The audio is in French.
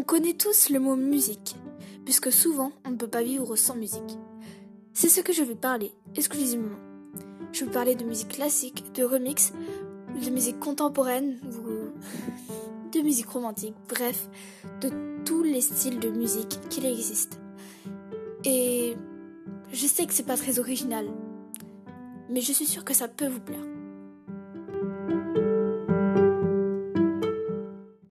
On connaît tous le mot musique, puisque souvent on ne peut pas vivre sans musique. C'est ce que je vais parler exclusivement. Je vais parler de musique classique, de remix, de musique contemporaine de musique romantique, bref, de tous les styles de musique qu'il existe. Et je sais que c'est pas très original, mais je suis sûre que ça peut vous plaire.